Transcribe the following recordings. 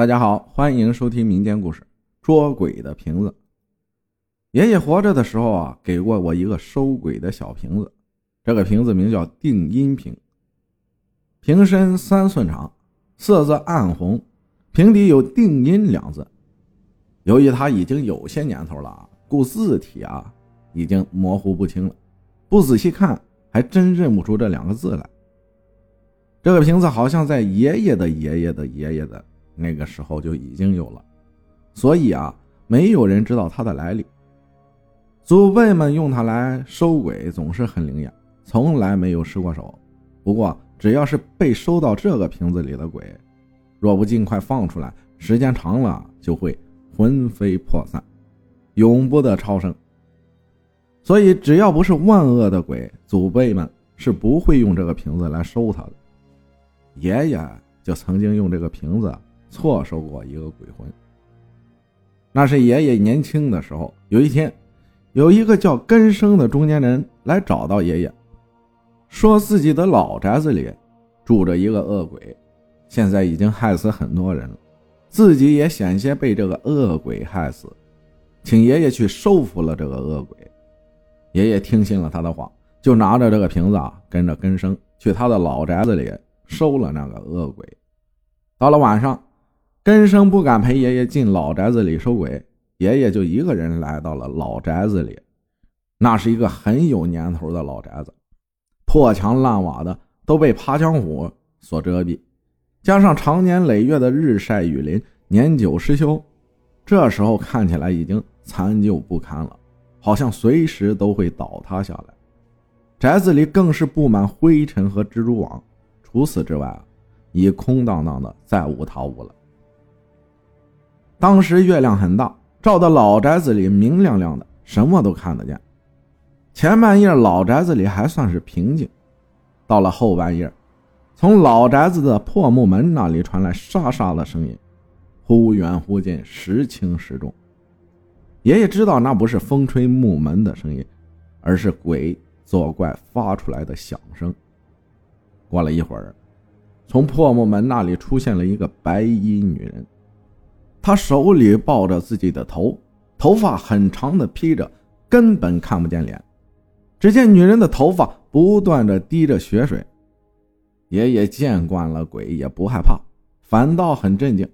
大家好，欢迎收听民间故事《捉鬼的瓶子》。爷爷活着的时候啊，给过我一个收鬼的小瓶子，这个瓶子名叫定音瓶，瓶身三寸长，色泽暗红，瓶底有“定音”两字。由于它已经有些年头了啊，故字体啊已经模糊不清了，不仔细看还真认不出这两个字来。这个瓶子好像在爷爷的爷爷的爷爷的。那个时候就已经有了，所以啊，没有人知道它的来历。祖辈们用它来收鬼，总是很灵验，从来没有失过手。不过，只要是被收到这个瓶子里的鬼，若不尽快放出来，时间长了就会魂飞魄散，永不得超生。所以，只要不是万恶的鬼，祖辈们是不会用这个瓶子来收它的。爷爷就曾经用这个瓶子。错收过一个鬼魂。那是爷爷年轻的时候，有一天，有一个叫根生的中年人来找到爷爷，说自己的老宅子里住着一个恶鬼，现在已经害死很多人了，自己也险些被这个恶鬼害死，请爷爷去收服了这个恶鬼。爷爷听信了他的话，就拿着这个瓶子啊，跟着根生去他的老宅子里收了那个恶鬼。到了晚上。根生不敢陪爷爷进老宅子里收鬼，爷爷就一个人来到了老宅子里。那是一个很有年头的老宅子，破墙烂瓦的都被爬墙虎所遮蔽，加上长年累月的日晒雨淋，年久失修，这时候看起来已经残旧不堪了，好像随时都会倒塌下来。宅子里更是布满灰尘和蜘蛛网，除此之外啊，已空荡荡的，再无他物了。当时月亮很大，照的老宅子里明亮亮的，什么都看得见。前半夜老宅子里还算是平静，到了后半夜，从老宅子的破木门那里传来沙沙的声音，忽远忽近，时轻时重。爷爷知道那不是风吹木门的声音，而是鬼作怪发出来的响声。过了一会儿，从破木门那里出现了一个白衣女人。他手里抱着自己的头，头发很长的披着，根本看不见脸。只见女人的头发不断的滴着血水。爷爷见惯了鬼，也不害怕，反倒很镇静。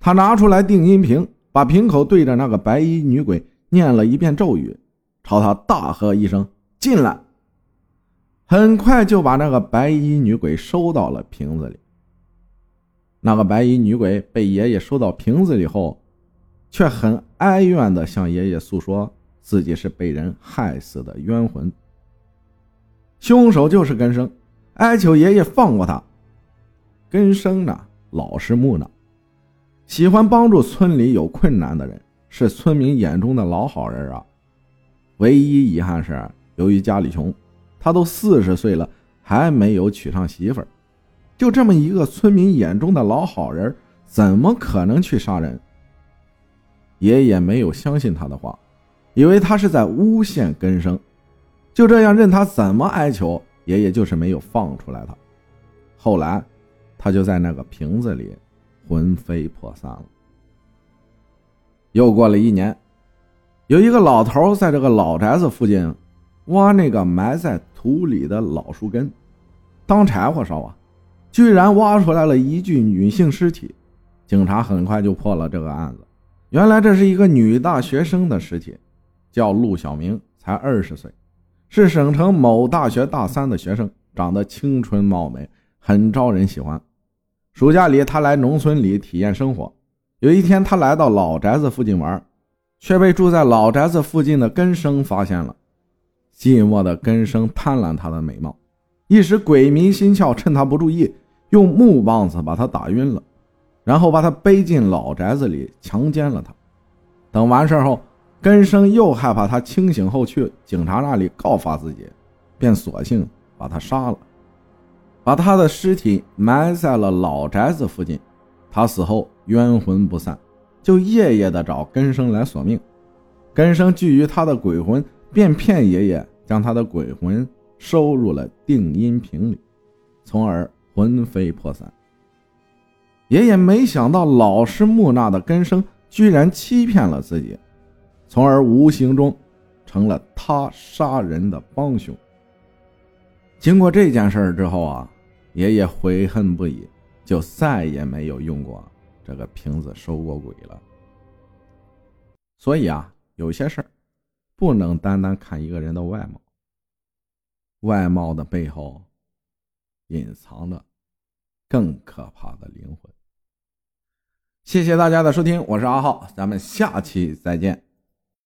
他拿出来定音瓶，把瓶口对着那个白衣女鬼念了一遍咒语，朝他大喝一声：“进来！”很快就把那个白衣女鬼收到了瓶子里。那个白衣女鬼被爷爷收到瓶子里后，却很哀怨地向爷爷诉说自己是被人害死的冤魂，凶手就是根生，哀求爷爷放过他。根生呢，老实木讷，喜欢帮助村里有困难的人，是村民眼中的老好人啊。唯一遗憾是，由于家里穷，他都四十岁了还没有娶上媳妇儿。就这么一个村民眼中的老好人，怎么可能去杀人？爷爷没有相信他的话，以为他是在诬陷根生。就这样任他怎么哀求，爷爷就是没有放出来他。后来，他就在那个瓶子里魂飞魄散了。又过了一年，有一个老头在这个老宅子附近挖那个埋在土里的老树根，当柴火烧啊。居然挖出来了一具女性尸体，警察很快就破了这个案子。原来这是一个女大学生的尸体，叫陆小明，才二十岁，是省城某大学大三的学生，长得青春貌美，很招人喜欢。暑假里，他来农村里体验生活。有一天，他来到老宅子附近玩，却被住在老宅子附近的根生发现了。寂寞的根生贪婪她的美貌，一时鬼迷心窍，趁她不注意。用木棒子把他打晕了，然后把他背进老宅子里强奸了他。等完事后，根生又害怕他清醒后去警察那里告发自己，便索性把他杀了，把他的尸体埋在了老宅子附近。他死后冤魂不散，就夜夜的找根生来索命。根生惧于他的鬼魂，便骗爷爷将他的鬼魂收入了定音瓶里，从而。魂飞魄散。爷爷没想到老实木讷的根生居然欺骗了自己，从而无形中成了他杀人的帮凶。经过这件事之后啊，爷爷悔恨不已，就再也没有用过这个瓶子收过鬼了。所以啊，有些事儿不能单单看一个人的外貌，外貌的背后隐藏着更可怕的灵魂。谢谢大家的收听，我是阿浩，咱们下期再见。